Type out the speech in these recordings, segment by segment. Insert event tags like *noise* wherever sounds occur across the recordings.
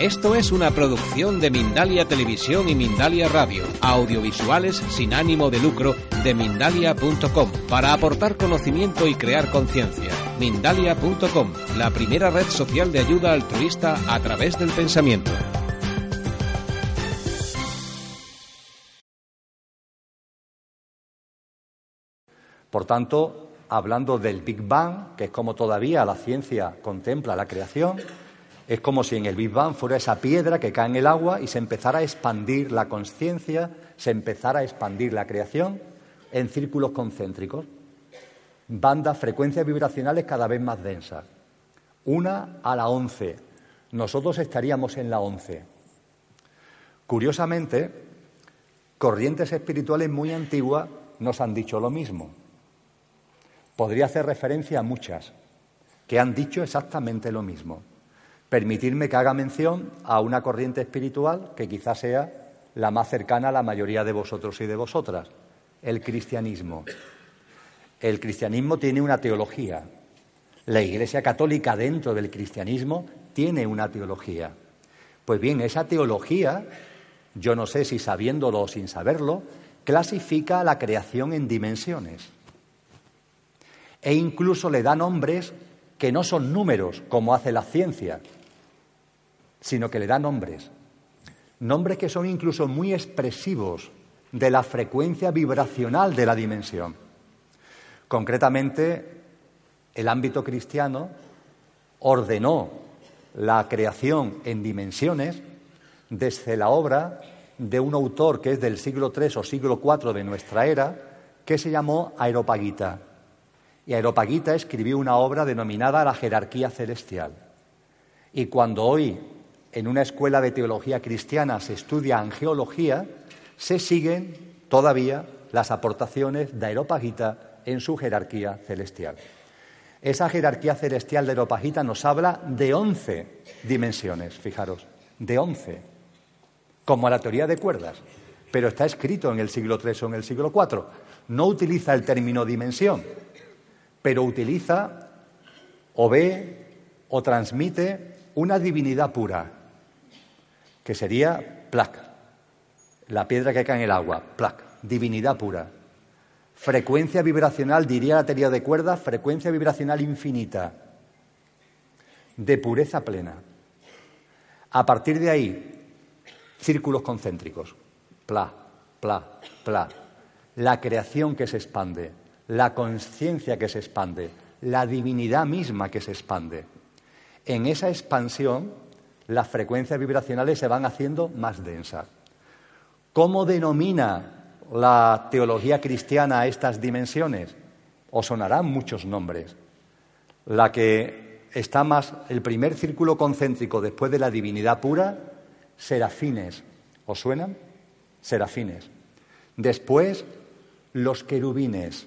Esto es una producción de Mindalia Televisión y Mindalia Radio, audiovisuales sin ánimo de lucro de mindalia.com, para aportar conocimiento y crear conciencia. Mindalia.com, la primera red social de ayuda altruista a través del pensamiento. Por tanto, hablando del Big Bang, que es como todavía la ciencia contempla la creación, es como si en el Big Bang fuera esa piedra que cae en el agua y se empezara a expandir la conciencia, se empezara a expandir la creación en círculos concéntricos, bandas, frecuencias vibracionales cada vez más densas. Una a la once. Nosotros estaríamos en la once. Curiosamente, corrientes espirituales muy antiguas nos han dicho lo mismo. Podría hacer referencia a muchas que han dicho exactamente lo mismo. Permitirme que haga mención a una corriente espiritual que quizás sea la más cercana a la mayoría de vosotros y de vosotras, el cristianismo. El cristianismo tiene una teología. La Iglesia Católica dentro del cristianismo tiene una teología. Pues bien, esa teología, yo no sé si sabiéndolo o sin saberlo, clasifica a la creación en dimensiones. E incluso le da nombres que no son números, como hace la ciencia, sino que le da nombres. Nombres que son incluso muy expresivos de la frecuencia vibracional de la dimensión. Concretamente, el ámbito cristiano ordenó la creación en dimensiones desde la obra de un autor que es del siglo III o siglo IV de nuestra era, que se llamó Aeropagita. Y Aeropagita escribió una obra denominada La jerarquía celestial. Y cuando hoy en una escuela de teología cristiana se estudia angeología, se siguen todavía las aportaciones de Aeropagita en su jerarquía celestial. Esa jerarquía celestial de Aeropagita nos habla de once dimensiones, fijaros, de once, como la teoría de cuerdas, pero está escrito en el siglo III o en el siglo IV. No utiliza el término dimensión, pero utiliza o ve o transmite una divinidad pura, que sería plac, la piedra que cae en el agua, plac, divinidad pura. Frecuencia vibracional, diría la teoría de cuerdas, frecuencia vibracional infinita, de pureza plena. A partir de ahí, círculos concéntricos, pla, pla, pla. La creación que se expande, la conciencia que se expande, la divinidad misma que se expande. En esa expansión las frecuencias vibracionales se van haciendo más densas. ¿Cómo denomina la teología cristiana estas dimensiones? Os sonarán muchos nombres. La que está más, el primer círculo concéntrico después de la divinidad pura, serafines. ¿Os suenan? Serafines. Después, los querubines.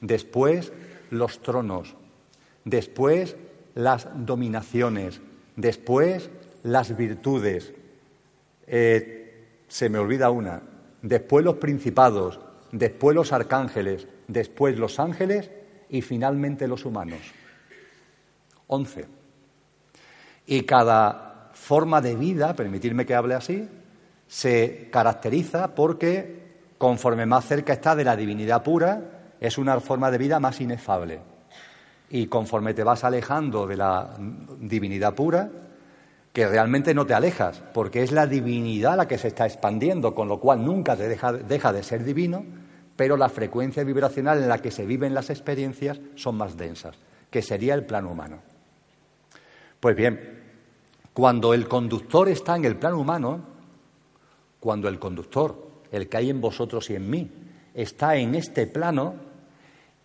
Después, los tronos. Después, las dominaciones. Después, las virtudes. Eh, se me olvida una. Después los principados, después los arcángeles, después los ángeles y finalmente los humanos. Once. Y cada forma de vida, permitirme que hable así, se caracteriza porque, conforme más cerca está de la divinidad pura, es una forma de vida más inefable. Y conforme te vas alejando de la divinidad pura, que realmente no te alejas, porque es la divinidad la que se está expandiendo, con lo cual nunca te deja, deja de ser divino, pero la frecuencia vibracional en la que se viven las experiencias son más densas, que sería el plano humano. Pues bien, cuando el conductor está en el plano humano, cuando el conductor, el que hay en vosotros y en mí, está en este plano,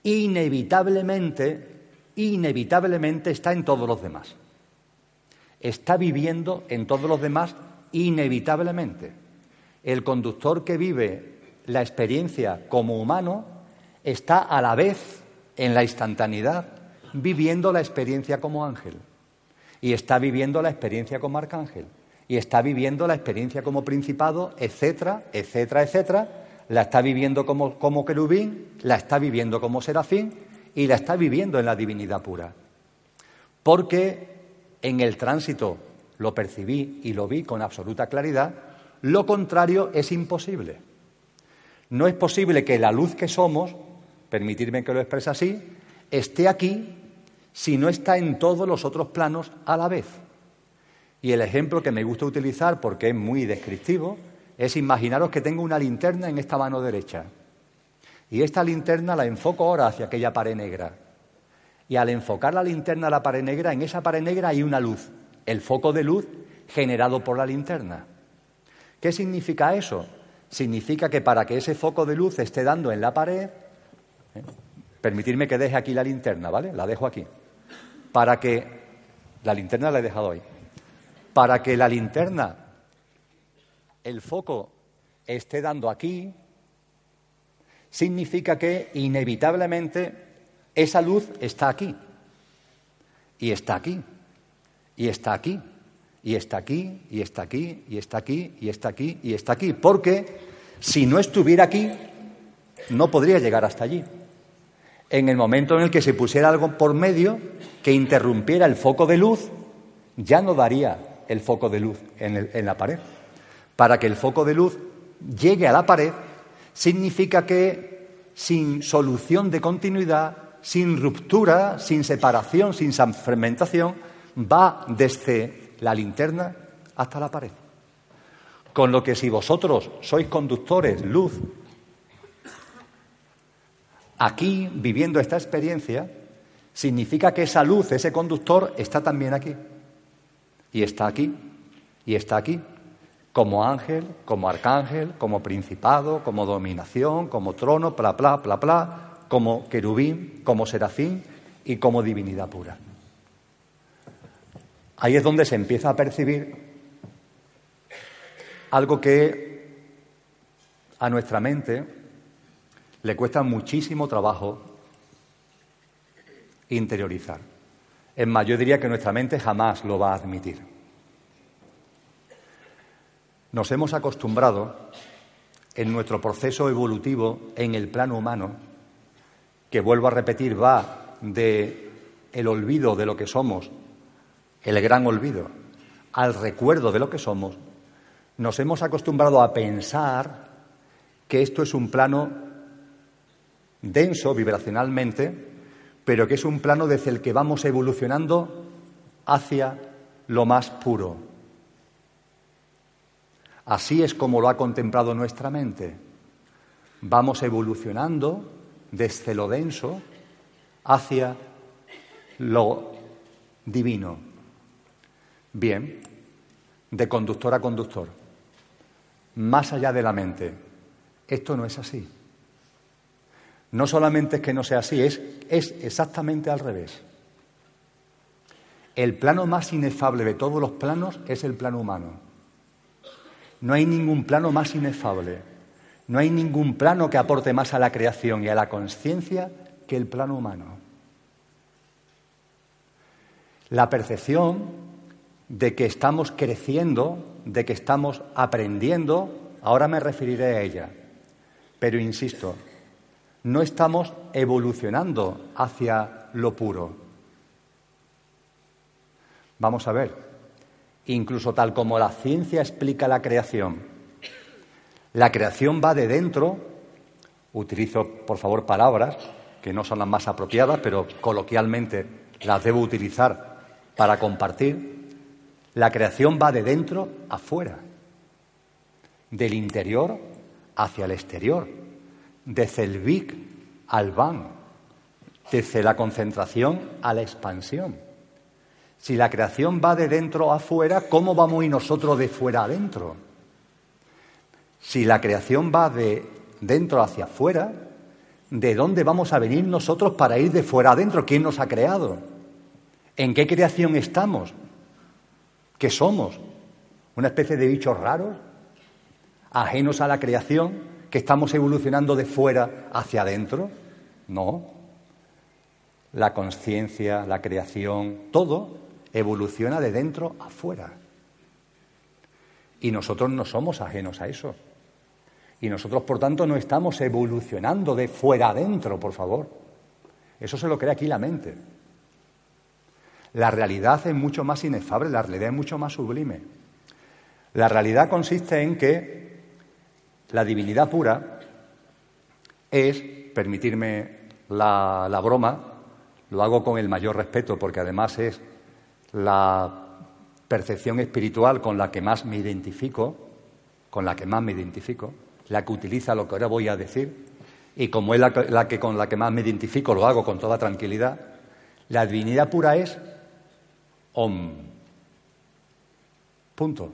inevitablemente inevitablemente está en todos los demás. está viviendo en todos los demás inevitablemente. El conductor que vive la experiencia como humano está a la vez en la instantaneidad viviendo la experiencia como ángel y está viviendo la experiencia como arcángel y está viviendo la experiencia como principado, etcétera, etcétera, etcétera. La está viviendo como, como querubín, la está viviendo como serafín y la está viviendo en la divinidad pura. Porque en el tránsito lo percibí y lo vi con absoluta claridad, lo contrario es imposible. No es posible que la luz que somos, permitirme que lo exprese así, esté aquí si no está en todos los otros planos a la vez. Y el ejemplo que me gusta utilizar, porque es muy descriptivo, es imaginaros que tengo una linterna en esta mano derecha. Y esta linterna la enfoco ahora hacia aquella pared negra. Y al enfocar la linterna a la pared negra, en esa pared negra hay una luz, el foco de luz generado por la linterna. ¿Qué significa eso? Significa que para que ese foco de luz esté dando en la pared, ¿eh? permitirme que deje aquí la linterna, ¿vale? La dejo aquí para que la linterna la he dejado ahí, para que la linterna, el foco esté dando aquí, significa que inevitablemente esa luz está aquí, y está aquí, y está aquí, y está aquí, y está aquí, y está aquí, y está aquí, y está aquí, porque si no estuviera aquí, no podría llegar hasta allí. En el momento en el que se pusiera algo por medio que interrumpiera el foco de luz, ya no daría el foco de luz en, la pared. Para que el foco de luz llegue a la pared, significa que sin solución de continuidad, sin ruptura, sin separación, sin fermentación, va desde la linterna hasta la pared. Con lo que si vosotros sois conductores, luz, aquí, viviendo esta experiencia, significa que esa luz, ese conductor, está también aquí. Y está aquí, y está aquí, como ángel, como arcángel, como principado, como dominación, como trono, bla, bla, bla, bla, como querubín, como serafín y como divinidad pura. Ahí es donde se empieza a percibir algo que a nuestra mente le cuesta muchísimo trabajo interiorizar. Es más, yo diría que nuestra mente jamás lo va a admitir. Nos hemos acostumbrado en nuestro proceso evolutivo en el plano humano, que vuelvo a repetir, va de el olvido de lo que somos, el gran olvido, al recuerdo de lo que somos, nos hemos acostumbrado a pensar que esto es un plano denso vibracionalmente, pero que es un plano desde el que vamos evolucionando hacia lo más puro. Así es como lo ha contemplado nuestra mente. Vamos evolucionando desde lo denso hacia lo divino. Bien, de conductor a conductor, más allá de la mente. Esto no es así. No solamente es que no sea así, es, es exactamente al revés. El plano más inefable de todos los planos es el plano humano. No hay ningún plano más inefable. No hay ningún plano que aporte más a la creación y a la conciencia que el plano humano. La percepción de que estamos creciendo, de que estamos aprendiendo, ahora me referiré a ella. Pero insisto, no estamos evolucionando hacia lo puro. Vamos a ver, incluso tal como la ciencia explica la creación, la creación va de dentro, utilizo por favor palabras que no son las más apropiadas, pero coloquialmente las debo utilizar para compartir, la creación va de dentro afuera, del interior hacia el exterior desde el Big al Van, desde la concentración a la expansión. Si la creación va de dentro a fuera, ¿cómo vamos ir nosotros de fuera adentro? Si la creación va de dentro hacia afuera, ¿de dónde vamos a venir nosotros para ir de fuera adentro? ¿Quién nos ha creado? ¿En qué creación estamos? ¿Qué somos? ¿Una especie de bichos raros? ¿Ajenos a la creación? ¿Que estamos evolucionando de fuera hacia adentro? No. La conciencia, la creación, todo evoluciona de dentro a fuera. Y nosotros no somos ajenos a eso. Y nosotros, por tanto, no estamos evolucionando de fuera adentro, por favor. Eso se lo cree aquí la mente. La realidad es mucho más inefable, la realidad es mucho más sublime. La realidad consiste en que la divinidad pura es, permitirme la, la broma, lo hago con el mayor respeto porque además es la percepción espiritual con la que más me identifico, con la que más me identifico, la que utiliza lo que ahora voy a decir, y como es la, que con la que más me identifico, lo hago con toda tranquilidad, la divinidad pura es Om. Punto.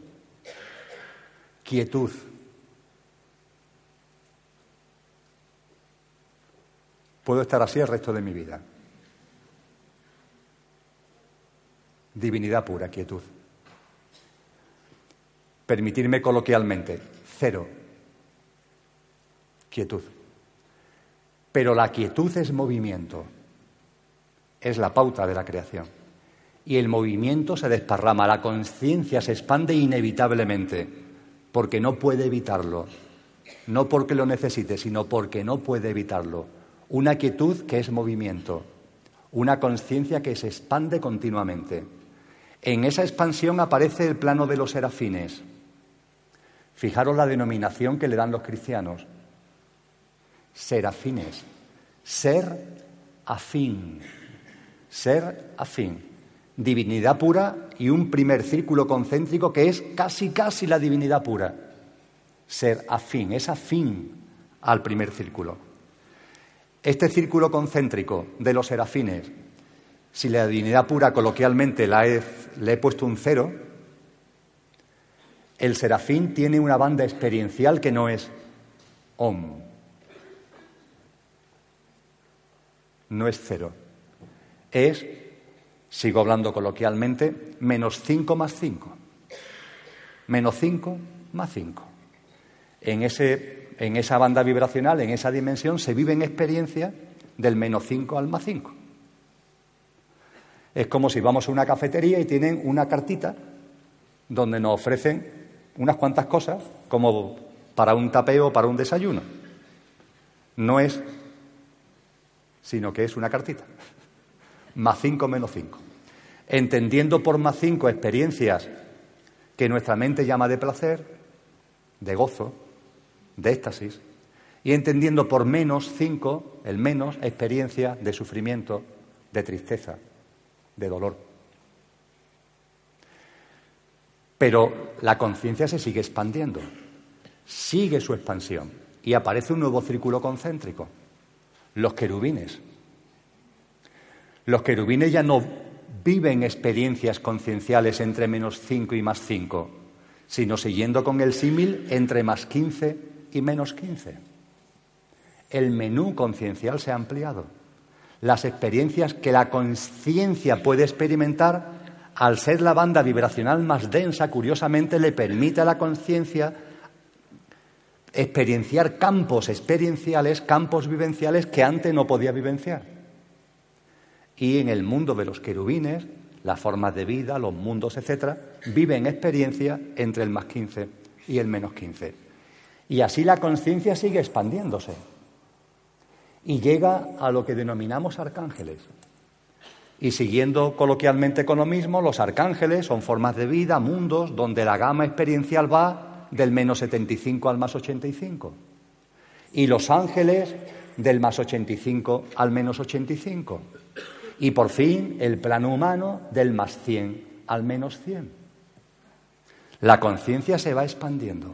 Quietud. Puedo estar así el resto de mi vida. Divinidad pura, quietud. Permitirme coloquialmente, cero. Quietud. Pero la quietud es movimiento, es la pauta de la creación. Y el movimiento se desparrama, la conciencia se expande inevitablemente, porque no puede evitarlo. No porque lo necesite, sino porque no puede evitarlo. Una quietud que es movimiento, una conciencia que se expande continuamente. En esa expansión aparece el plano de los serafines, Fijaros la denominación que le dan los cristianos. Serafines. Ser afín. Ser afín. Divinidad pura y un primer círculo concéntrico que es casi, casi la divinidad pura. Ser afín. Es afín al primer círculo. Este círculo concéntrico de los serafines, si la divinidad pura coloquialmente la le he puesto un cero, el serafín tiene una banda experiencial que no es om. No es cero. Es, sigo hablando coloquialmente, menos 5 más 5. Menos 5 más 5. En, en esa banda vibracional, en esa dimensión, se vive en experiencia del menos 5 al más 5. Es como si vamos a una cafetería y tienen una cartita donde nos ofrecen unas cuantas cosas como para un tapeo o para un desayuno. No es, sino que es una cartita. Más cinco menos cinco. Entendiendo por más cinco experiencias que nuestra mente llama de placer, de gozo, de éxtasis, y entendiendo por menos cinco, el menos, experiencia de sufrimiento, de tristeza, de dolor. Pero la conciencia se sigue expandiendo, sigue su expansión y aparece un nuevo círculo concéntrico, los querubines. Los querubines ya no viven experiencias concienciales entre menos 5 y más 5, sino siguiendo con el símil entre más 15 y menos 15. El menú conciencial se ha ampliado. Las experiencias que la conciencia puede experimentar al ser la banda vibracional más densa, curiosamente le permite a la conciencia experienciar campos experienciales, campos vivenciales que antes no podía vivenciar. Y en el mundo de los querubines, las formas de vida, los mundos, etcétera, viven experiencia entre el más 15 y el menos 15. Y así la conciencia sigue expandiéndose y llega a lo que denominamos arcángeles. Y siguiendo coloquialmente con lo mismo, los arcángeles son formas de vida, mundos, donde la gama experiencial va del menos 75 al más 85. Y los ángeles del más 85 al menos 85. Y por fin el plano humano del más 100 al menos 100. La conciencia se va expandiendo.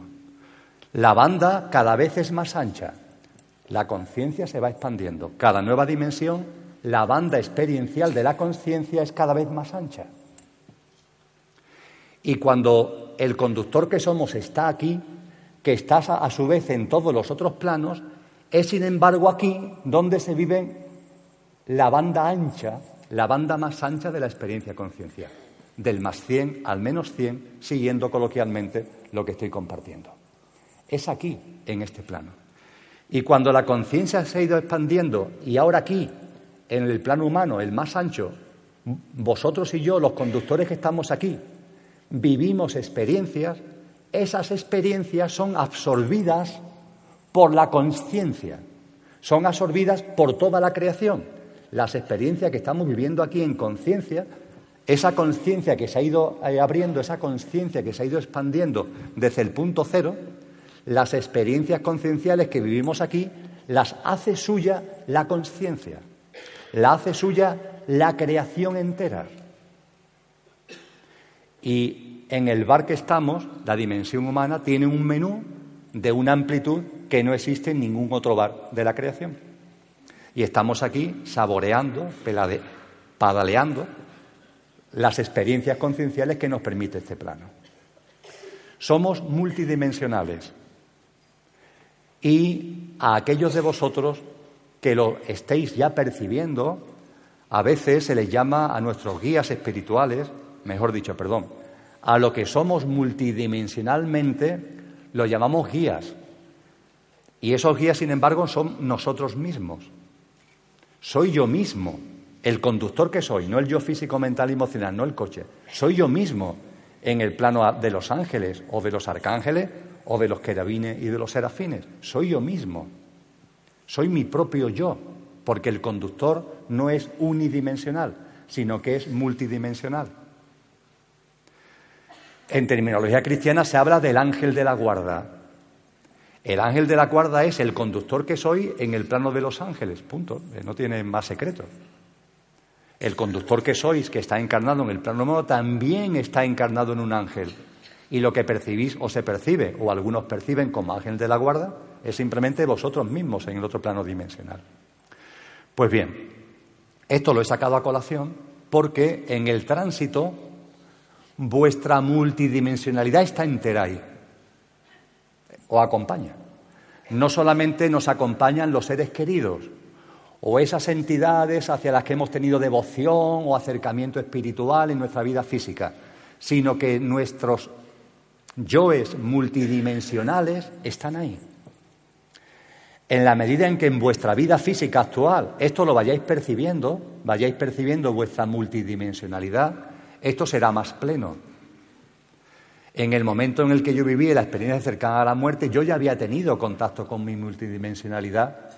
La banda cada vez es más ancha. La conciencia se va expandiendo. Cada nueva dimensión la banda experiencial de la conciencia es cada vez más ancha. Y cuando el conductor que somos está aquí, que está a su vez en todos los otros planos, es sin embargo aquí donde se vive la banda ancha, la banda más ancha de la experiencia conciencial. del más 100 al menos 100, siguiendo coloquialmente lo que estoy compartiendo. Es aquí, en este plano. Y cuando la conciencia se ha ido expandiendo y ahora aquí, en el plano humano, el más ancho, vosotros y yo, los conductores que estamos aquí, vivimos experiencias, esas experiencias son absorbidas por la conciencia, son absorbidas por toda la creación. Las experiencias que estamos viviendo aquí en conciencia, esa conciencia que se ha ido eh, abriendo, esa conciencia que se ha ido expandiendo desde el punto cero, las experiencias concienciales que vivimos aquí las hace suya la conciencia, la hace suya la creación entera. Y en el bar que estamos, la dimensión humana tiene un menú de una amplitud que no existe en ningún otro bar de la creación. Y estamos aquí saboreando, padaleando las experiencias concienciales que nos permite este plano. Somos multidimensionales. Y a aquellos de vosotros que lo estéis ya percibiendo, a veces se les llama a nuestros guías espirituales, mejor dicho, perdón, a lo que somos multidimensionalmente, lo llamamos guías. Y esos guías, sin embargo, son nosotros mismos. Soy yo mismo, el conductor que soy, no el yo físico, mental y emocional, no el coche. Soy yo mismo en el plano de los ángeles o de los arcángeles o de los querabines y de los serafines. Soy yo mismo. Soy mi propio yo porque el conductor no es unidimensional, sino que es multidimensional. En terminología cristiana se habla del ángel de la guarda. El ángel de la guarda es el conductor que soy en el plano de los ángeles, punto. Eh, no tiene más secreto. El conductor que sois, que está encarnado en el plano humano, también está encarnado en un ángel. Y lo que percibís o se percibe, o algunos perciben como ángel de la guarda, es simplemente vosotros mismos en el otro plano dimensional. Pues bien, esto lo he sacado a colación porque en el tránsito vuestra multidimensionalidad está entera ahí. O acompaña. No solamente nos acompañan los seres queridos o esas entidades hacia las que hemos tenido devoción o acercamiento espiritual en nuestra vida física, sino que nuestros yoes multidimensionales están ahí. En la medida en que en vuestra vida física actual esto lo vayáis percibiendo, vayáis percibiendo vuestra multidimensionalidad, esto será más pleno. En el momento en el que yo viví la experiencia cercana a la muerte, yo ya había tenido contacto con mi multidimensionalidad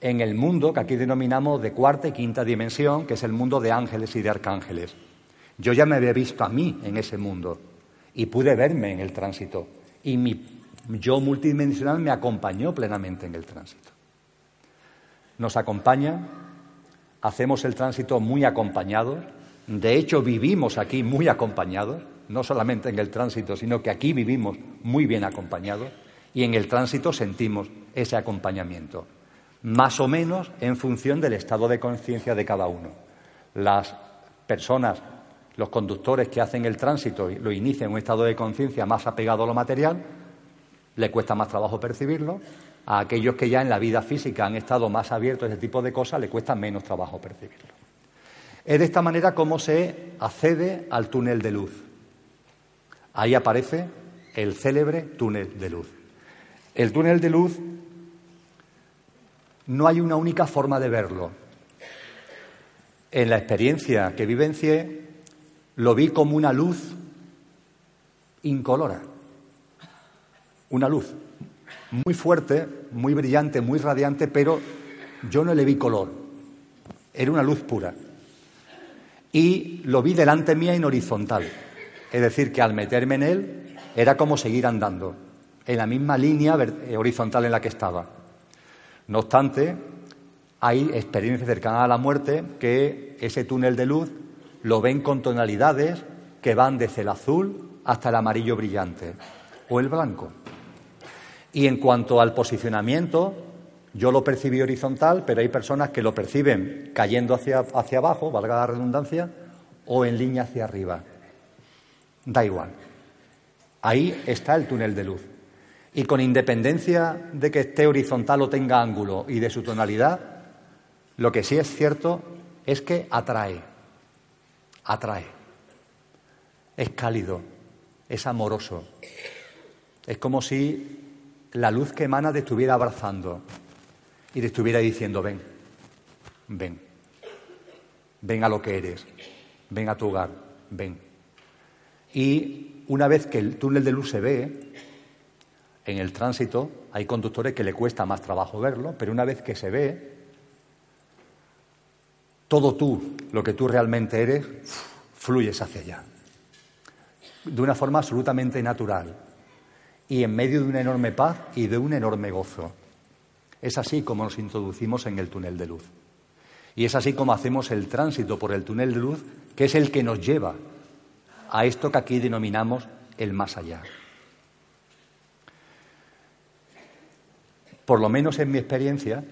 en el mundo que aquí denominamos de cuarta y quinta dimensión, que es el mundo de ángeles y de arcángeles. Yo ya me había visto a mí en ese mundo y pude verme en el tránsito. Y mi yo multidimensional me acompañó plenamente en el tránsito. Nos acompaña, hacemos el tránsito muy acompañados, de hecho vivimos aquí muy acompañados, no solamente en el tránsito, sino que aquí vivimos muy bien acompañados y en el tránsito sentimos ese acompañamiento, más o menos en función del estado de conciencia de cada uno. Las personas, los conductores que hacen el tránsito lo inician en un estado de conciencia más apegado a lo material, le cuesta más trabajo percibirlo. A aquellos que ya en la vida física han estado más abiertos a ese tipo de cosas, le cuesta menos trabajo percibirlo. Es de esta manera como se accede al túnel de luz. Ahí aparece el célebre túnel de luz. El túnel de luz no hay una única forma de verlo. En la experiencia que vivencié, lo vi como una luz incolora una luz muy fuerte, muy brillante, muy radiante, pero yo no le vi color. Era una luz pura. Y lo vi delante mía en horizontal. Es decir, que al meterme en él era como seguir andando, en la misma línea eh, horizontal en la que estaba. No obstante, hay experiencias cercanas a la muerte que ese túnel de luz lo ven con tonalidades que van desde el azul hasta el amarillo brillante o el blanco. Y en cuanto al posicionamiento, yo lo percibí horizontal, pero hay personas que lo perciben cayendo hacia, hacia abajo, valga la redundancia, o en línea hacia arriba. Da igual. Ahí está el túnel de luz. Y con independencia de que esté horizontal o tenga ángulo y de su tonalidad, lo que sí es cierto es que atrae. Atrae. es cálido, es amoroso. Es como si la luz que emana te estuviera abrazando y te estuviera diciendo, ven, ven, ven a lo que eres, ven a tu hogar, ven. Y una vez que el túnel de luz se ve, en el tránsito hay conductores que le cuesta más trabajo verlo, pero una vez que se ve, todo tú, lo que tú realmente eres, fluyes hacia allá. De una forma absolutamente natural y en medio de una enorme paz y de un enorme gozo. Es así como nos introducimos en el túnel de luz. Y es así como hacemos el tránsito por el túnel de luz, que es el que nos lleva a esto que aquí denominamos el más allá. Por lo menos en mi experiencia,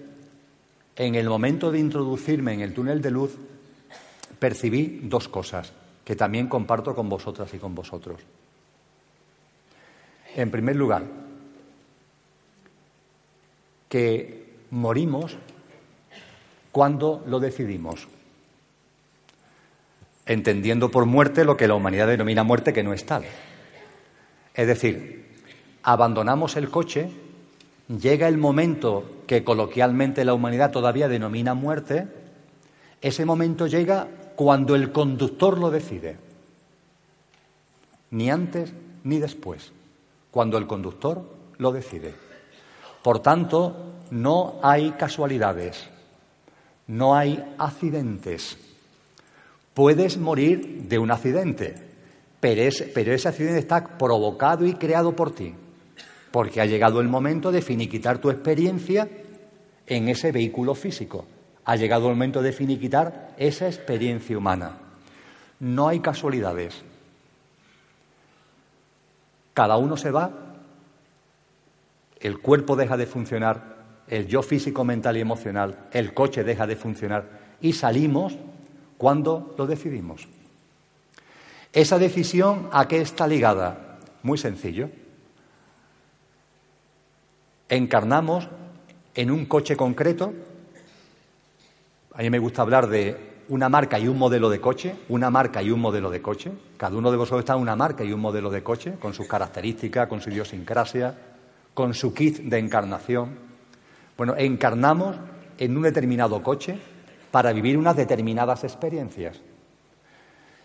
en el momento de introducirme en el túnel de luz, percibí dos cosas que también comparto con vosotras y con vosotros. En primer lugar, que morimos cuando lo decidimos, entendiendo por muerte lo que la humanidad denomina muerte, que no es tal. Es decir, abandonamos el coche, llega el momento que coloquialmente la humanidad todavía denomina muerte, ese momento llega cuando el conductor lo decide, ni antes ni después cuando el conductor lo decide. Por tanto, no hay casualidades, no hay accidentes. Puedes morir de un accidente, pero, ese accidente está provocado y creado por ti, porque ha llegado el momento de finiquitar tu experiencia en ese vehículo físico. Ha llegado el momento de finiquitar esa experiencia humana. No hay casualidades. Cada uno se va, el cuerpo deja de funcionar, el yo físico, mental y emocional, el coche deja de funcionar y salimos cuando lo decidimos. Esa decisión a qué está ligada? Muy sencillo. Encarnamos en un coche concreto. A mí me gusta hablar de una marca y un modelo de coche, una marca y un modelo de coche. Cada uno de vosotros está en una marca y un modelo de coche, con sus características, con su idiosincrasia, con su kit de encarnación. Bueno, encarnamos en un determinado coche para vivir unas determinadas experiencias.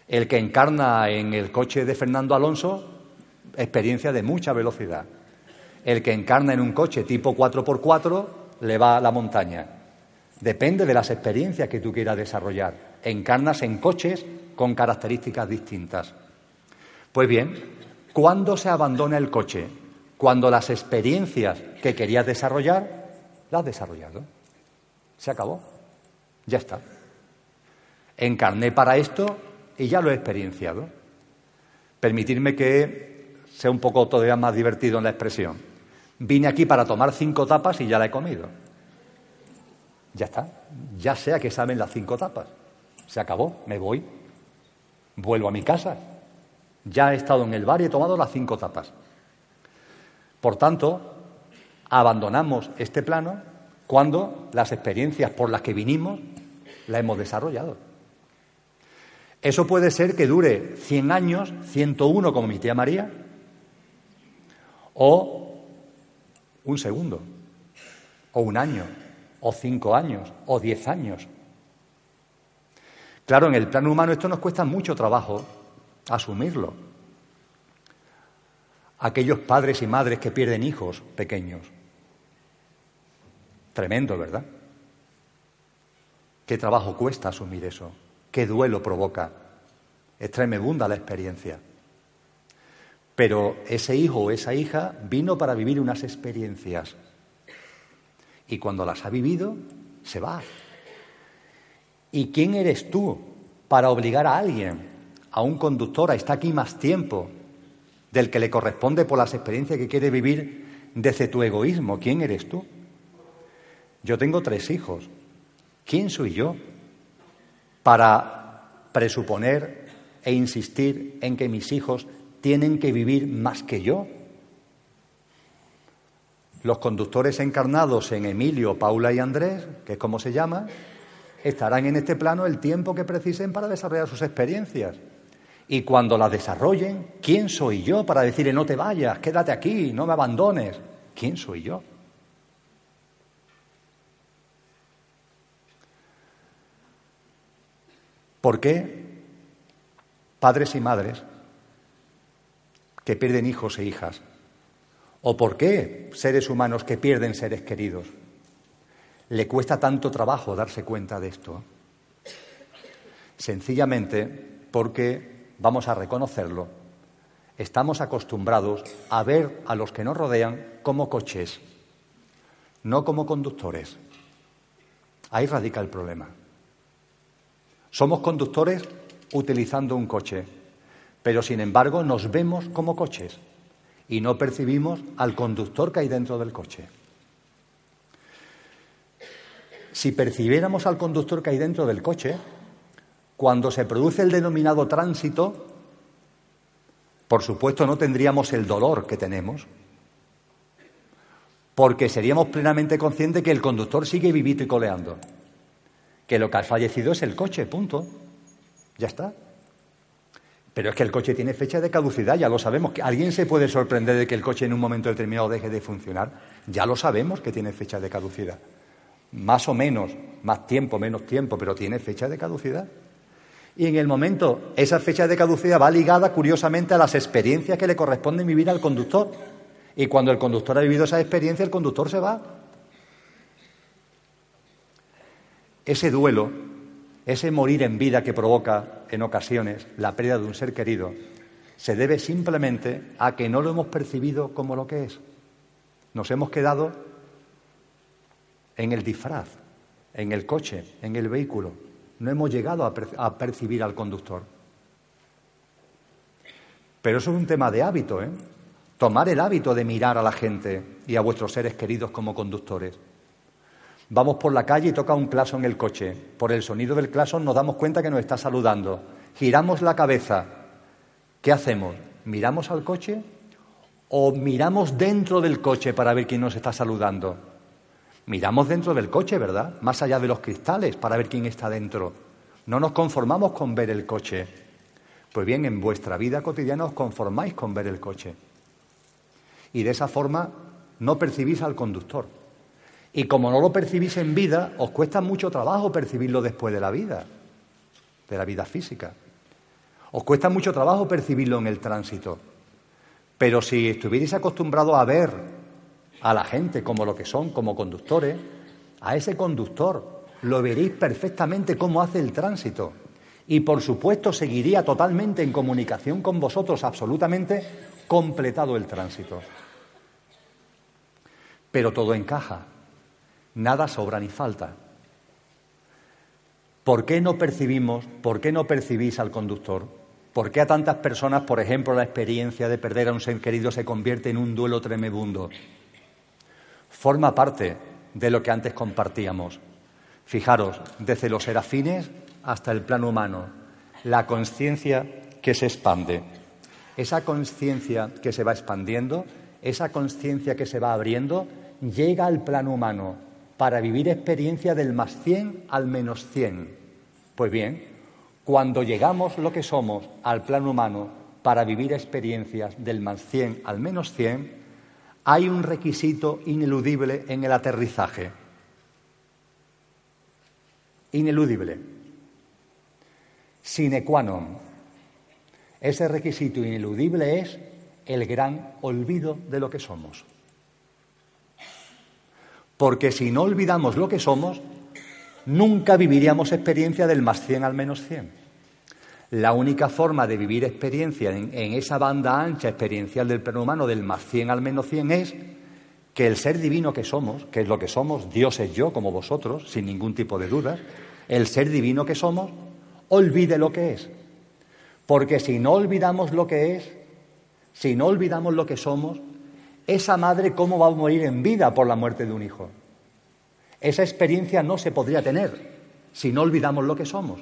El que encarna en el coche de Fernando Alonso, experiencia de mucha velocidad. El que encarna en un coche tipo 4x4 le va a la montaña. Depende de las experiencias que tú quieras desarrollar. Encarnas en coches con características distintas. Pues bien, ¿cuándo se abandona el coche? Cuando las experiencias que querías desarrollar, las has desarrollado. Se acabó. Ya está. Encarné para esto y ya lo he experienciado. Permitirme que sea un poco todavía más divertido en la expresión. Vine aquí para tomar cinco tapas y ya la he comido. Ya está. Ya sea que saben las cinco tapas. Se acabó. Me voy. Vuelvo a mi casa. Ya he estado en el bar y he tomado las cinco tapas. Por tanto, abandonamos este plano cuando las experiencias por las que vinimos las hemos desarrollado. Eso puede ser que dure 100 años, 101 como mi tía María, o un segundo, o un año, o cinco años, o diez años. Claro, en el plano humano esto nos cuesta mucho trabajo asumirlo. Aquellos padres y madres que pierden hijos pequeños. Tremendo, ¿verdad? ¿Qué trabajo cuesta asumir eso? ¿Qué duelo provoca? Es tremenda la experiencia. Pero ese hijo o esa hija vino para vivir unas experiencias y cuando las ha vivido, se va. ¿Y quién eres tú para obligar a alguien, a un conductor, a estar aquí más tiempo del que le corresponde por las experiencias que quiere vivir desde tu egoísmo? ¿Quién eres tú? Yo tengo tres hijos. ¿Quién soy yo para presuponer e insistir en que mis hijos tienen que vivir más que yo? Los conductores encarnados en Emilio, Paula y Andrés, que es como se llama, estarán en este plano el tiempo que precisen para desarrollar sus experiencias. Y cuando las desarrollen, ¿quién soy yo para decirle no te vayas, quédate aquí, no me abandones? ¿Quién soy yo? ¿Por qué padres y madres que pierden hijos e hijas? ¿O por qué seres humanos que pierden seres queridos? ¿Le cuesta tanto trabajo darse cuenta de esto? Sencillamente porque, vamos a reconocerlo, estamos acostumbrados a ver a los que nos rodean como coches, no como conductores. Ahí radica el problema. Somos conductores utilizando un coche, pero sin embargo nos vemos como coches y no percibimos al conductor que hay dentro del coche. Si percibiéramos al conductor que hay dentro del coche, cuando se produce el denominado tránsito, por supuesto no tendríamos el dolor que tenemos, porque seríamos plenamente conscientes que el conductor sigue vivito y coleando que lo que ha fallecido es el coche, punto. Ya está. Pero es que el coche tiene fecha de caducidad, ya lo sabemos. ¿Alguien se puede sorprender de que el coche en un momento determinado deje de funcionar? Ya lo sabemos que tiene fecha de caducidad. Más o menos, más tiempo, menos tiempo, pero tiene fecha de caducidad. Y en el momento, esa fecha de caducidad va ligada, curiosamente, a las experiencias que le corresponden vivir al conductor. Y cuando el conductor ha vivido esa experiencia, el conductor se va. Ese duelo, ese morir en vida que provoca en ocasiones la pérdida de un ser querido, se debe simplemente a que no lo hemos percibido como lo que es. Nos hemos quedado en el disfraz, en el coche, en el vehículo. No hemos llegado a, percibir al conductor. Pero eso es un tema de hábito, ¿eh? Tomar el hábito de mirar a la gente y a vuestros seres queridos como conductores. Vamos por la calle y toca un claso en el coche. Por el sonido del claso nos damos cuenta que nos está saludando. Giramos la cabeza. ¿Qué hacemos? ¿Miramos al coche o miramos dentro del coche para ver quién nos está saludando? Miramos dentro del coche, ¿verdad? Más allá de los cristales para ver quién está dentro. No nos conformamos con ver el coche. Pues bien, en vuestra vida cotidiana os conformáis con ver el coche. Y de esa forma no percibís al conductor. Y como no lo percibís en vida, os cuesta mucho trabajo percibirlo después de la vida, de la vida física. Os cuesta mucho trabajo percibirlo en el tránsito. Pero si estuvierais acostumbrados a ver a la gente como lo que son, como conductores, a ese conductor lo veréis perfectamente cómo hace el tránsito. Y por supuesto seguiría totalmente en comunicación con vosotros, absolutamente completado el tránsito. Pero todo encaja nada sobra ni falta. ¿Por qué no percibimos, por qué no percibís al conductor? ¿Por qué a tantas personas, por ejemplo, la experiencia de perder a un ser querido se convierte en un duelo tremebundo? Forma parte de lo que antes compartíamos. Fijaros, desde los serafines hasta el plano humano, la conciencia que se expande. Esa conciencia que se va expandiendo, esa conciencia que se va abriendo, llega al plano humano para vivir experiencia del más 100 al menos 100. Pues bien, cuando llegamos lo que somos al plano humano para vivir experiencias del más 100 al menos 100, hay un requisito ineludible en el aterrizaje. Ineludible. Sine qua non. Ese requisito ineludible es el gran olvido de lo que somos. Porque si no olvidamos lo que somos, nunca viviríamos experiencia del más 100 al menos 100. La única forma de vivir experiencia en, esa banda ancha experiencial del plano humano del más 100 al menos 100 es que el ser divino que somos, que es lo que somos, Dios es yo como vosotros, sin ningún tipo de duda, el ser divino que somos, olvide lo que es. Porque si no olvidamos lo que es, si no olvidamos lo que somos, esa madre cómo va a morir en vida por la muerte de un hijo. Esa experiencia no se podría tener si no olvidamos lo que somos.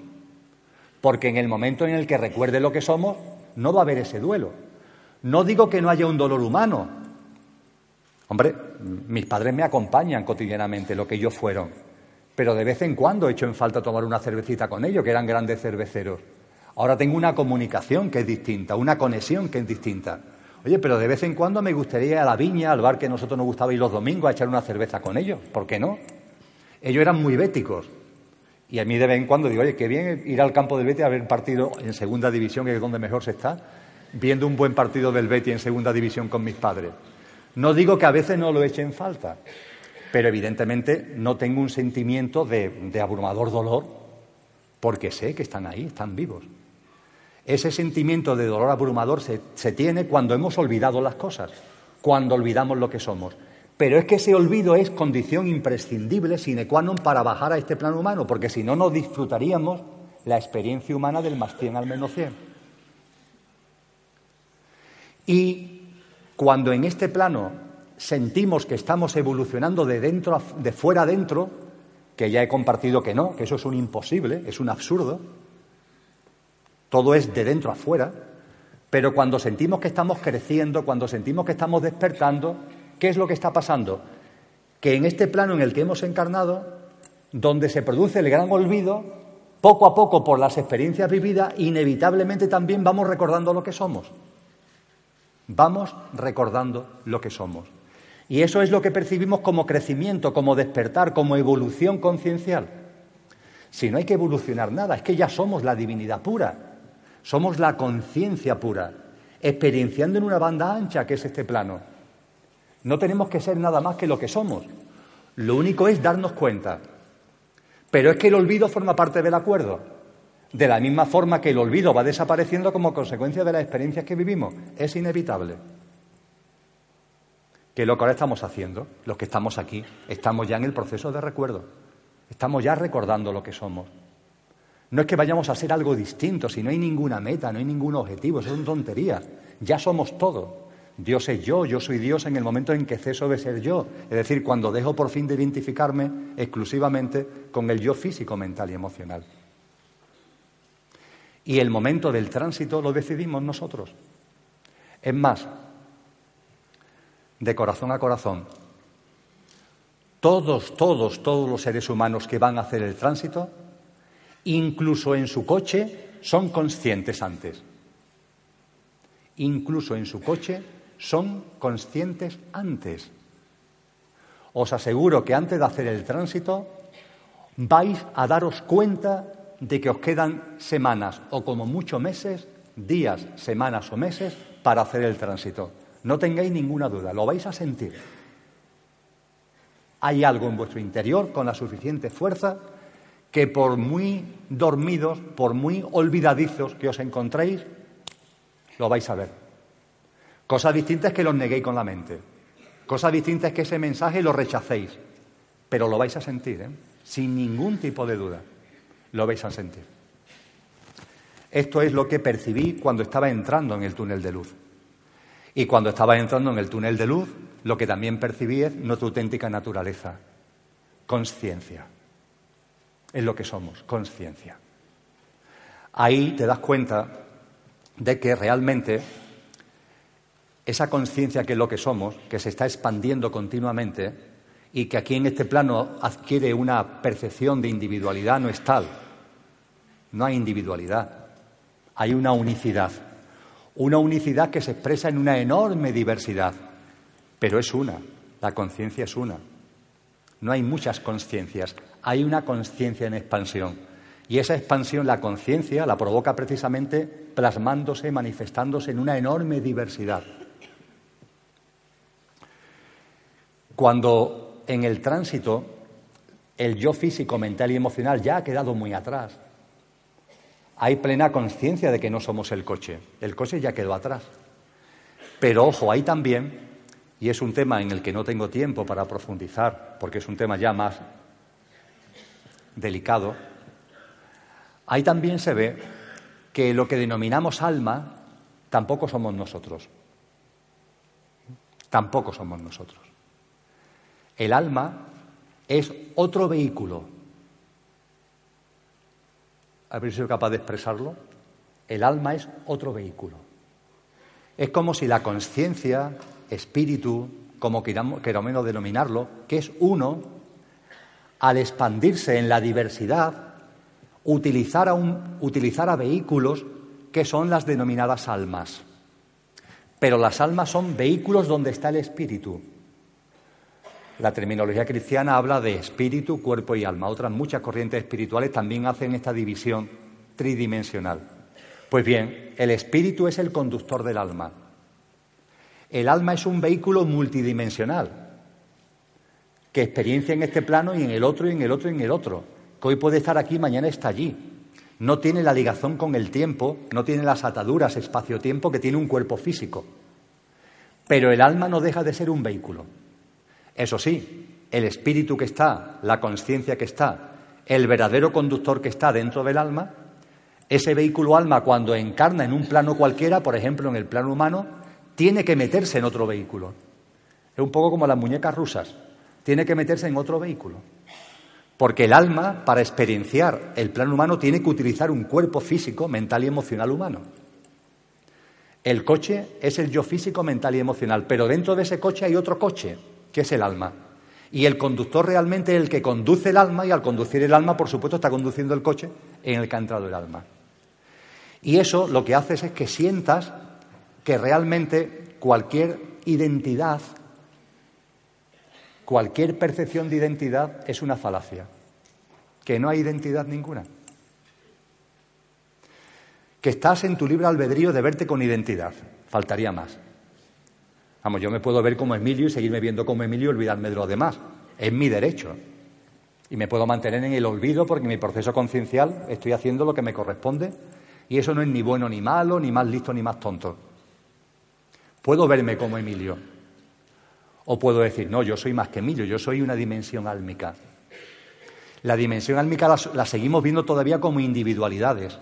Porque en el momento en el que recuerde lo que somos, no va a haber ese duelo. No digo que no haya un dolor humano. Hombre, mis padres me acompañan cotidianamente, lo que ellos fueron. Pero de vez en cuando he hecho en falta tomar una cervecita con ellos, que eran grandes cerveceros. Ahora tengo una comunicación que es distinta, una conexión que es distinta. Oye, pero de vez en cuando me gustaría ir a la viña, al bar que nosotros nos gustaba ir los domingos a echar una cerveza con ellos. ¿Por qué no? Ellos eran muy béticos. Y a mí de vez en cuando digo, oye, qué bien ir al campo del Betis a ver un partido en segunda división, que es donde mejor se está, viendo un buen partido del Betis en segunda división con mis padres. No digo que a veces no lo echen falta, pero evidentemente no tengo un sentimiento de, de abrumador dolor porque sé que están ahí, están vivos. Ese sentimiento de dolor abrumador se, se tiene cuando hemos olvidado las cosas, cuando olvidamos lo que somos. Pero es que ese olvido es condición imprescindible, sine qua non, para bajar a este plano humano, porque si no, no disfrutaríamos la experiencia humana del más 100 al menos 100. Y cuando en este plano sentimos que estamos evolucionando de, dentro de fuera adentro, que ya he compartido que no, que eso es un imposible, es un absurdo, todo es de dentro a fuera, pero cuando sentimos que estamos creciendo, cuando sentimos que estamos despertando, ¿Qué es lo que está pasando? Que en este plano en el que hemos encarnado, donde se produce el gran olvido, poco a poco por las experiencias vividas, inevitablemente también vamos recordando lo que somos. Vamos recordando lo que somos. Y eso es lo que percibimos como crecimiento, como despertar, como evolución conciencial. Si no hay que evolucionar nada, es que ya somos la divinidad pura, somos la conciencia pura, experienciando en una banda ancha que es este plano. No tenemos que ser nada más que lo que somos. Lo único es darnos cuenta. Pero es que el olvido forma parte del acuerdo. De la misma forma que el olvido va desapareciendo como consecuencia de las experiencias que vivimos. Es inevitable. Que lo que ahora estamos haciendo, los que estamos aquí, estamos ya en el proceso de recuerdo. Estamos ya recordando lo que somos. No es que vayamos a ser algo distinto, si no hay ninguna meta, no hay ningún objetivo, eso son tonterías. Ya somos todo. Dios es yo, yo soy Dios en el momento en que ceso de ser yo. Es decir, cuando dejo por fin de identificarme exclusivamente con el yo físico, mental y emocional. Y el momento del tránsito lo decidimos nosotros. Es más, de corazón a corazón, todos, todos, todos los seres humanos que van a hacer el tránsito, incluso en su coche, son conscientes antes. Incluso en su coche son conscientes antes. Os aseguro que antes de hacer el tránsito vais a daros cuenta de que os quedan semanas o como mucho meses, días, semanas o meses para hacer el tránsito. No tengáis ninguna duda, lo vais a sentir. Hay algo en vuestro interior con la suficiente fuerza que por muy dormidos, por muy olvidadizos que os encontréis, lo vais a ver. Cosa distinta es que los neguéis con la mente. Cosa distinta es que ese mensaje lo rechacéis. Pero lo vais a sentir, ¿eh? sin ningún tipo de duda. Lo vais a sentir. Esto es lo que percibí cuando estaba entrando en el túnel de luz. Y cuando estaba entrando en el túnel de luz, lo que también percibí es nuestra auténtica naturaleza, conciencia. Es lo que somos, conciencia. Ahí te das cuenta de que realmente esa conciencia que es lo que somos, que se está expandiendo continuamente y que aquí en este plano adquiere una percepción de individualidad, no es tal. No hay individualidad, hay una unicidad. Una unicidad que se expresa en una enorme diversidad, pero es una, la conciencia es una. No hay muchas conciencias, hay una conciencia en expansión. Y esa expansión, la conciencia, la provoca precisamente plasmándose, manifestándose en una enorme diversidad. Cuando en el tránsito el yo físico, mental y emocional ya ha quedado muy atrás, hay plena conciencia de que no somos el coche. El coche ya quedó atrás. Pero ojo, hay también, y es un tema en el que no tengo tiempo para profundizar, porque es un tema ya más delicado, ahí también se ve que lo que denominamos alma tampoco somos nosotros. Tampoco somos nosotros. El alma es otro vehículo. ¿Habéis sido capaz de expresarlo? El alma es otro vehículo. Es como si la conciencia, espíritu, como queramos, queramos denominarlo, que es uno, al expandirse en la diversidad, utilizar a, vehículos que son las denominadas almas. Pero las almas son vehículos donde está el espíritu. La terminología cristiana habla de espíritu, cuerpo y alma. Otras muchas corrientes espirituales también hacen esta división tridimensional. Pues bien, el espíritu es el conductor del alma. El alma es un vehículo multidimensional que experiencia en este plano y en el otro y en el otro y en el otro. Que hoy puede estar aquí, mañana está allí. No tiene la ligazón con el tiempo, no tiene las ataduras espacio-tiempo que tiene un cuerpo físico. Pero el alma no deja de ser un vehículo. Eso sí, el espíritu que está, la conciencia que está, el verdadero conductor que está dentro del alma, ese vehículo alma cuando encarna en un plano cualquiera, por ejemplo en el plano humano, tiene que meterse en otro vehículo. Es un poco como las muñecas rusas, tiene que meterse en otro vehículo. Porque el alma, para experienciar el plano humano, tiene que utilizar un cuerpo físico, mental y emocional humano. El coche es el yo físico, mental y emocional, pero dentro de ese coche hay otro coche, que es el alma. Y el conductor realmente es el que conduce el alma y al conducir el alma, por supuesto, está conduciendo el coche en el que ha entrado el alma. Y eso lo que hace es que sientas que realmente cualquier identidad, cualquier percepción de identidad es una falacia, que no hay identidad ninguna. Que estás en tu libre albedrío de verte con identidad, faltaría más. Vamos, yo me puedo ver como Emilio y seguirme viendo como Emilio y olvidarme de los demás. Es mi derecho. Y me puedo mantener en el olvido porque en mi proceso conciencial estoy haciendo lo que me corresponde y eso no es ni bueno ni malo, ni más listo ni más tonto. Puedo verme como Emilio. O puedo decir, no, yo soy más que Emilio, yo soy una dimensión álmica. La dimensión álmica la, seguimos viendo todavía como individualidades.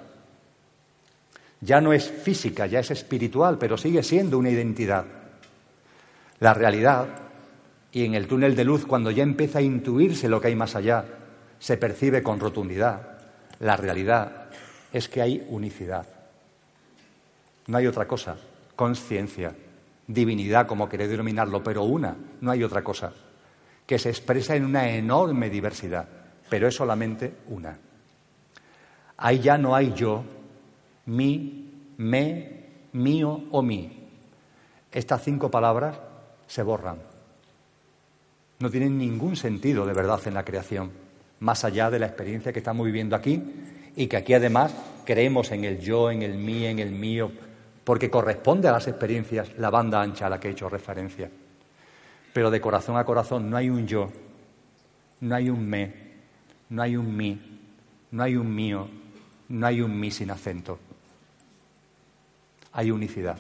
Ya no es física, ya es espiritual, pero sigue siendo una identidad. La realidad, y en el túnel de luz, cuando ya empieza a intuirse lo que hay más allá, se percibe con rotundidad. La realidad es que hay unicidad. No hay otra cosa. Conciencia, divinidad, como queréis denominarlo, pero una, no hay otra cosa. Que se expresa en una enorme diversidad, pero es solamente una. Ahí ya no hay yo, mi, me, mío o mí. Estas cinco palabras se borran. No tienen ningún sentido de verdad en la creación, más allá de la experiencia que estamos viviendo aquí y que aquí además creemos en el yo, en el mí, en el mío, porque corresponde a las experiencias la banda ancha a la que he hecho referencia. Pero de corazón a corazón no hay un yo, no hay un me, no hay un mí, no hay un mío, no hay un mí sin acento. Hay unicidad,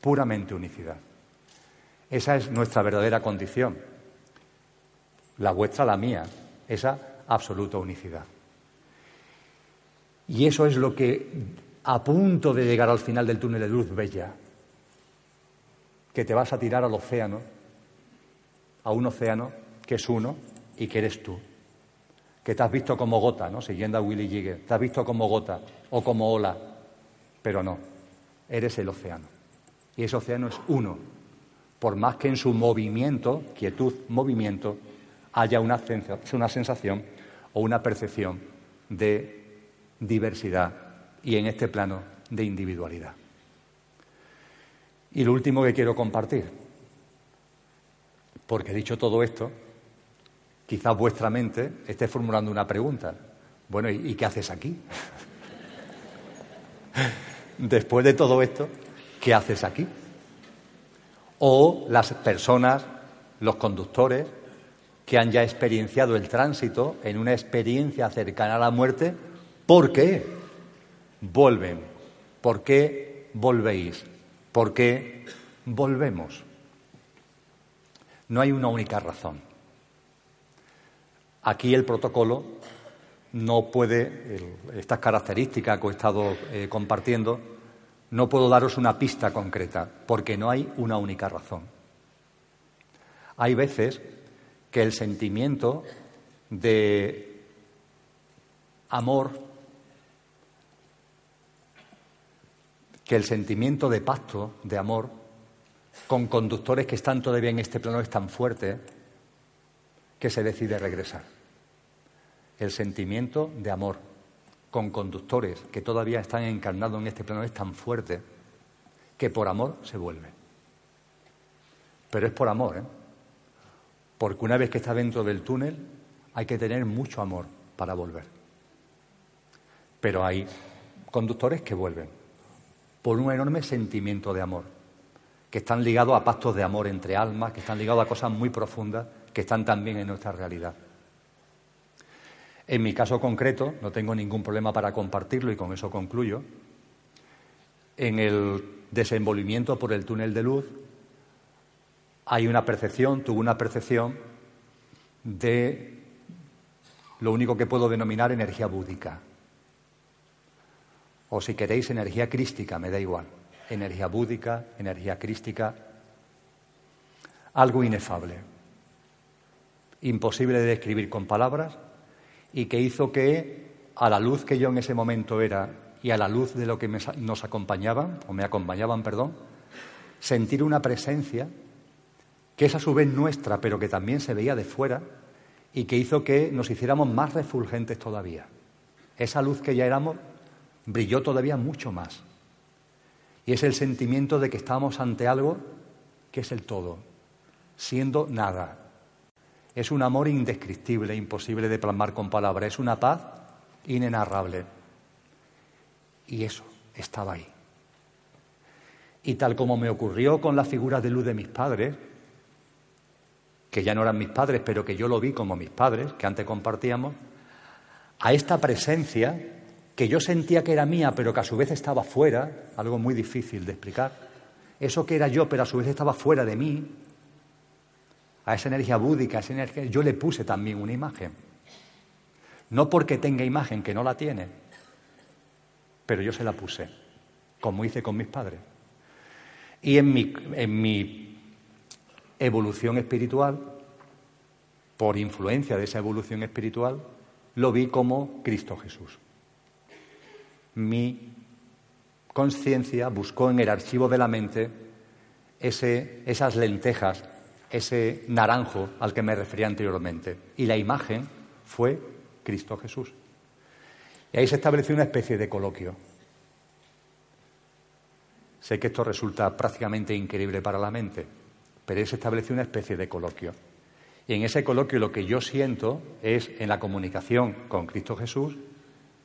puramente unicidad. Esa es nuestra verdadera condición. La vuestra, la mía, esa absoluta unicidad. Y eso es lo que, a punto de llegar al final del túnel de luz, bella, que te vas a tirar al océano, a un océano que es uno y que eres tú. Que te has visto como gota, ¿no? Siguiendo a Willy Jigger. Te has visto como gota o como ola, pero no. Eres el océano. Y ese océano es uno, por más que en su movimiento, quietud, movimiento, haya una, una sensación o una percepción de diversidad y en este plano de individualidad. Y lo último que quiero compartir, porque dicho todo esto, quizás vuestra mente esté formulando una pregunta. Bueno, ¿y, qué haces aquí? *laughs* Después de todo esto, ¿qué haces aquí? o las personas, los conductores, que han ya experienciado el tránsito en una experiencia cercana a la muerte, ¿por qué vuelven? ¿Por qué volvéis? ¿Por qué volvemos? No hay una única razón. Aquí el protocolo no puede, estas características que he estado eh, compartiendo, no puedo daros una pista concreta, porque no hay una única razón. Hay veces que el sentimiento de amor, que el sentimiento de pacto, de amor, con conductores que están todavía en este plano es tan fuerte que se decide regresar. El sentimiento de amor con conductores que todavía están encarnados en este plano es tan fuerte que por amor se vuelve. Pero es por amor, ¿eh? Porque una vez que está dentro del túnel hay que tener mucho amor para volver. Pero hay conductores que vuelven por un enorme sentimiento de amor, que están ligados a pactos de amor entre almas, que están ligados a cosas muy profundas que están también en nuestra realidad. En mi caso concreto, no tengo ningún problema para compartirlo y con eso concluyo, en el desenvolvimiento por el túnel de luz hay una percepción, tuve una percepción de lo único que puedo denominar energía búdica. O si queréis, energía crística, me da igual. Energía búdica, energía crística. Algo inefable. Imposible de describir con palabras, y que hizo que, a la luz que yo en ese momento era y a la luz de lo que nos acompañaban, o me acompañaban, perdón, sentir una presencia que es a su vez nuestra, pero que también se veía de fuera y que hizo que nos hiciéramos más refulgentes todavía. Esa luz que ya éramos brilló todavía mucho más. Y es el sentimiento de que estamos ante algo que es el todo, siendo nada, es un amor indescriptible, imposible de plasmar con palabras. Es una paz inenarrable. Y eso estaba ahí. Y tal como me ocurrió con la figura de luz de mis padres, que ya no eran mis padres, pero que yo lo vi como mis padres, que antes compartíamos, a esta presencia que yo sentía que era mía, pero que a su vez estaba fuera, algo muy difícil de explicar, eso que era yo, pero a su vez estaba fuera de mí, a esa energía búdica, a esa energía, yo le puse también una imagen. No porque tenga imagen, que no la tiene, pero yo se la puse, como hice con mis padres. Y en mi, en mi evolución espiritual, por influencia de esa evolución espiritual, lo vi como Cristo Jesús. Mi conciencia buscó en el archivo de la mente ese, esas lentejas ese naranjo al que me refería anteriormente. Y la imagen fue Cristo Jesús. Y ahí se estableció una especie de coloquio. Sé que esto resulta prácticamente increíble para la mente, pero ahí se estableció una especie de coloquio. Y en ese coloquio lo que yo siento es, en la comunicación con Cristo Jesús,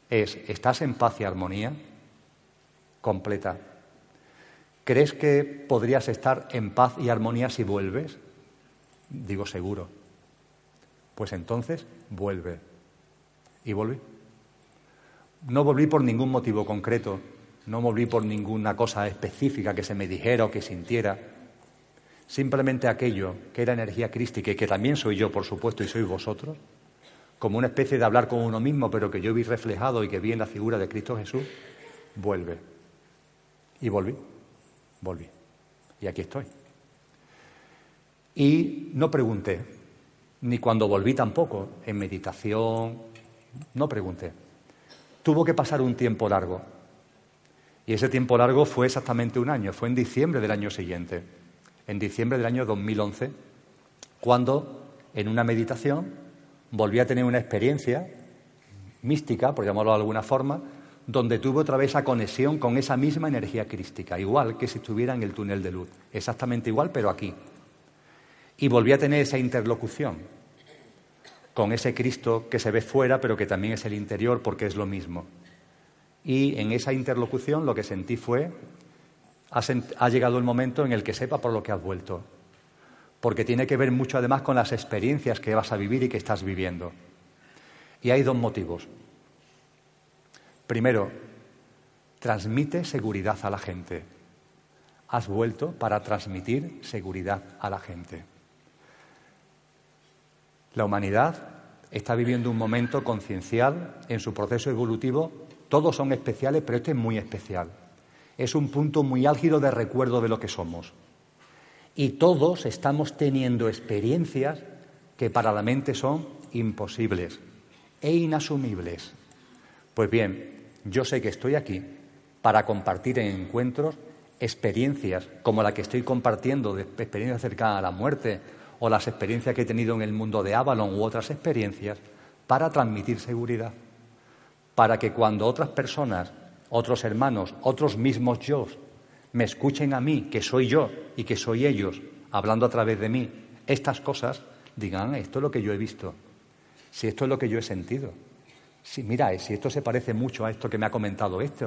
es, ¿estás en paz y armonía? Completa. ¿Crees que podrías estar en paz y armonía si vuelves? Digo seguro. Pues entonces vuelve. Y volví. No volví por ningún motivo concreto, no volví por ninguna cosa específica que se me dijera o que sintiera. Simplemente aquello que era energía crística y que también soy yo, por supuesto, y sois vosotros, como una especie de hablar con uno mismo, pero que yo vi reflejado y que vi en la figura de Cristo Jesús, vuelve. Y volví, volví. Y aquí estoy. Y no pregunté, ni cuando volví tampoco, en meditación, no pregunté. Tuvo que pasar un tiempo largo. Y ese tiempo largo fue exactamente un año, fue en diciembre del año siguiente, en diciembre del año 2011, cuando en una meditación volví a tener una experiencia mística, por llamarlo de alguna forma, donde tuve otra vez esa conexión con esa misma energía crística, igual que si estuviera en el túnel de luz, exactamente igual, pero aquí, y volví a tener esa interlocución con ese Cristo que se ve fuera, pero que también es el interior, porque es lo mismo. Y en esa interlocución lo que sentí fue, ha llegado el momento en el que sepa por lo que has vuelto, porque tiene que ver mucho además con las experiencias que vas a vivir y que estás viviendo. Y hay dos motivos. Primero, transmite seguridad a la gente. Has vuelto para transmitir seguridad a la gente. La humanidad está viviendo un momento conciencial en su proceso evolutivo. Todos son especiales, pero este es muy especial. Es un punto muy álgido de recuerdo de lo que somos. Y todos estamos teniendo experiencias que para la mente son imposibles e inasumibles. Pues bien, yo sé que estoy aquí para compartir en encuentros experiencias como la que estoy compartiendo, de experiencias cercanas a la muerte o las experiencias que he tenido en el mundo de Avalon u otras experiencias para transmitir seguridad, para que cuando otras personas, otros hermanos, otros mismos yo, me escuchen a mí, que soy yo y que soy ellos, hablando a través de mí, estas cosas, digan, esto es lo que yo he visto, si esto es lo que yo he sentido, si mira, si esto se parece mucho a esto que me ha comentado este,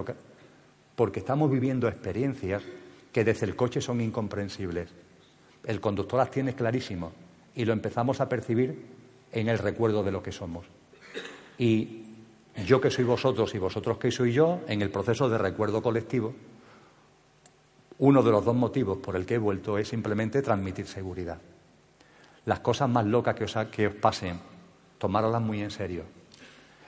porque estamos viviendo experiencias que desde el coche son incomprensibles. El conductor las tiene clarísimo y lo empezamos a percibir en el recuerdo de lo que somos. Y yo que soy vosotros y vosotros que soy yo, en el proceso de recuerdo colectivo, uno de los dos motivos por el que he vuelto es simplemente transmitir seguridad. Las cosas más locas que os, pasen, tomároslas muy en serio.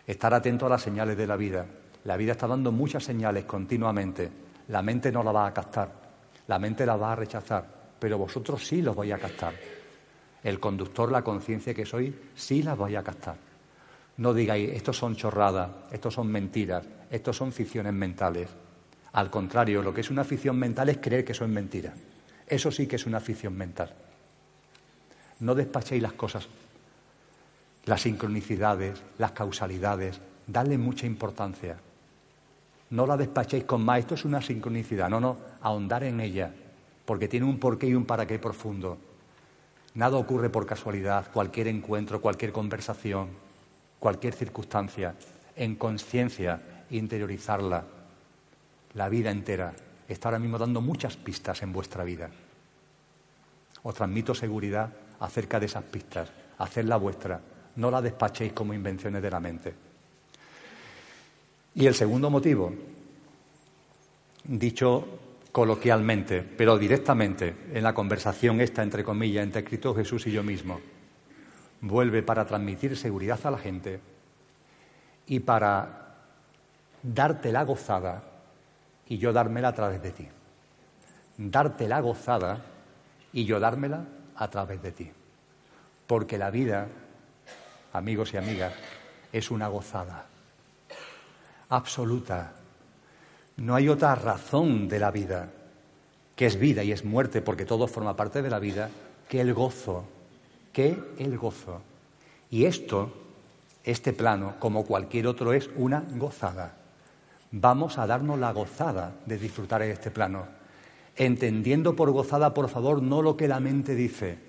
Estar atento a las señales de la vida. La vida está dando muchas señales continuamente. La mente no la va a captar. La mente la va a rechazar. Pero vosotros sí los vais a captar. El conductor, la conciencia que soy, sí las vais a captar. No digáis, estos son chorradas, estos son mentiras, estos son ficciones mentales. Al contrario, lo que es una ficción mental es creer que son mentiras. Eso sí que es una ficción mental. No despachéis las cosas, las sincronicidades, las causalidades, dadle mucha importancia. No la despachéis con más, esto es una sincronicidad, no, no, ahondar en ella, porque tiene un porqué y un para qué profundo. Nada ocurre por casualidad, cualquier encuentro, cualquier conversación, cualquier circunstancia, en conciencia, interiorizarla, la vida entera, está ahora mismo dando muchas pistas en vuestra vida. Os transmito seguridad acerca de esas pistas, hacedla vuestra, no la despachéis como invenciones de la mente. Y el segundo motivo, dicho coloquialmente, pero directamente en la conversación esta, entre comillas, entre Cristo Jesús y yo mismo, vuelve para transmitir seguridad a la gente y para darte la gozada y yo dármela a través de ti. Darte la gozada y yo dármela a través de ti. Porque la vida, amigos y amigas, es una gozada absoluta. No hay otra razón de la vida, que es vida y es muerte, porque todo forma parte de la vida, que el gozo que el gozo. Y esto, este plano, como cualquier otro, es una gozada. Vamos a darnos la gozada de disfrutar en este plano, entendiendo por gozada, por favor, no lo que la mente dice.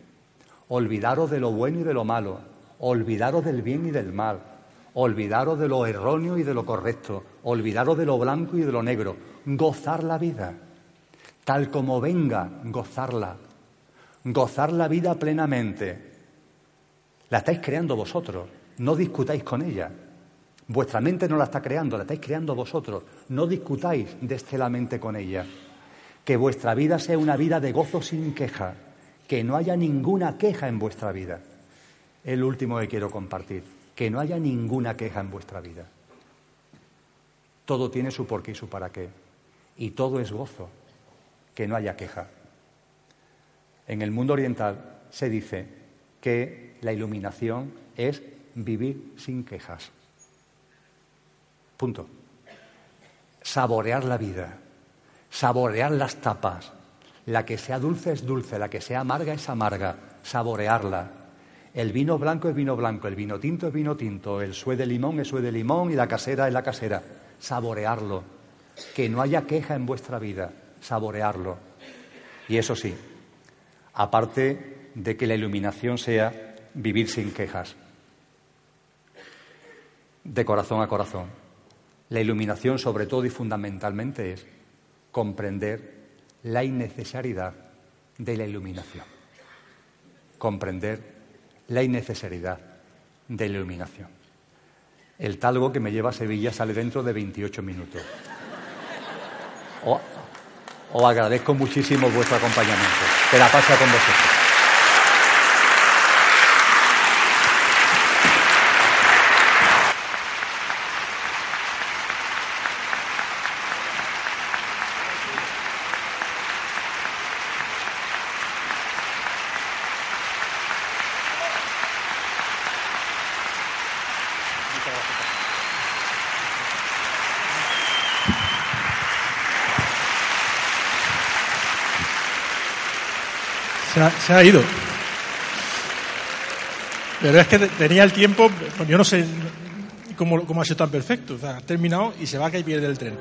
Olvidaros de lo bueno y de lo malo, olvidaros del bien y del mal, olvidaros de lo erróneo y de lo correcto, olvidaros de lo blanco y de lo negro, gozar la vida, tal como venga, gozarla, gozar la vida plenamente, la estáis creando vosotros. No discutáis con ella. Vuestra mente no la está creando, la estáis creando vosotros. No discutáis desde la mente con ella. Que vuestra vida sea una vida de gozo sin queja. Que no haya ninguna queja en vuestra vida. El último que quiero compartir. Que no haya ninguna queja en vuestra vida. Todo tiene su porqué y su para qué. Y todo es gozo. Que no haya queja. En el mundo oriental se dice que la iluminación es vivir sin quejas. Punto. Saborear la vida, saborear las tapas. La que sea dulce es dulce, la que sea amarga es amarga, saborearla. El vino blanco es vino blanco, el vino tinto es vino tinto, el sue de limón es sue de limón y la casera es la casera. Saborearlo. Que no haya queja en vuestra vida, saborearlo. Y eso sí, aparte de que la iluminación sea vivir sin quejas, de corazón a corazón. La iluminación, sobre todo y fundamentalmente, es comprender la innecesariedad de la iluminación. Comprender la innecesariedad de la iluminación. El talgo que me lleva a Sevilla sale dentro de 28 minutos. Os agradezco muchísimo vuestro acompañamiento. Que la pase con vosotros. Se ha, ido. Pero es que tenía el tiempo, yo no sé ¿Cómo, cómo ha sido tan perfecto? O sea, has terminado y se va y pierde el tren.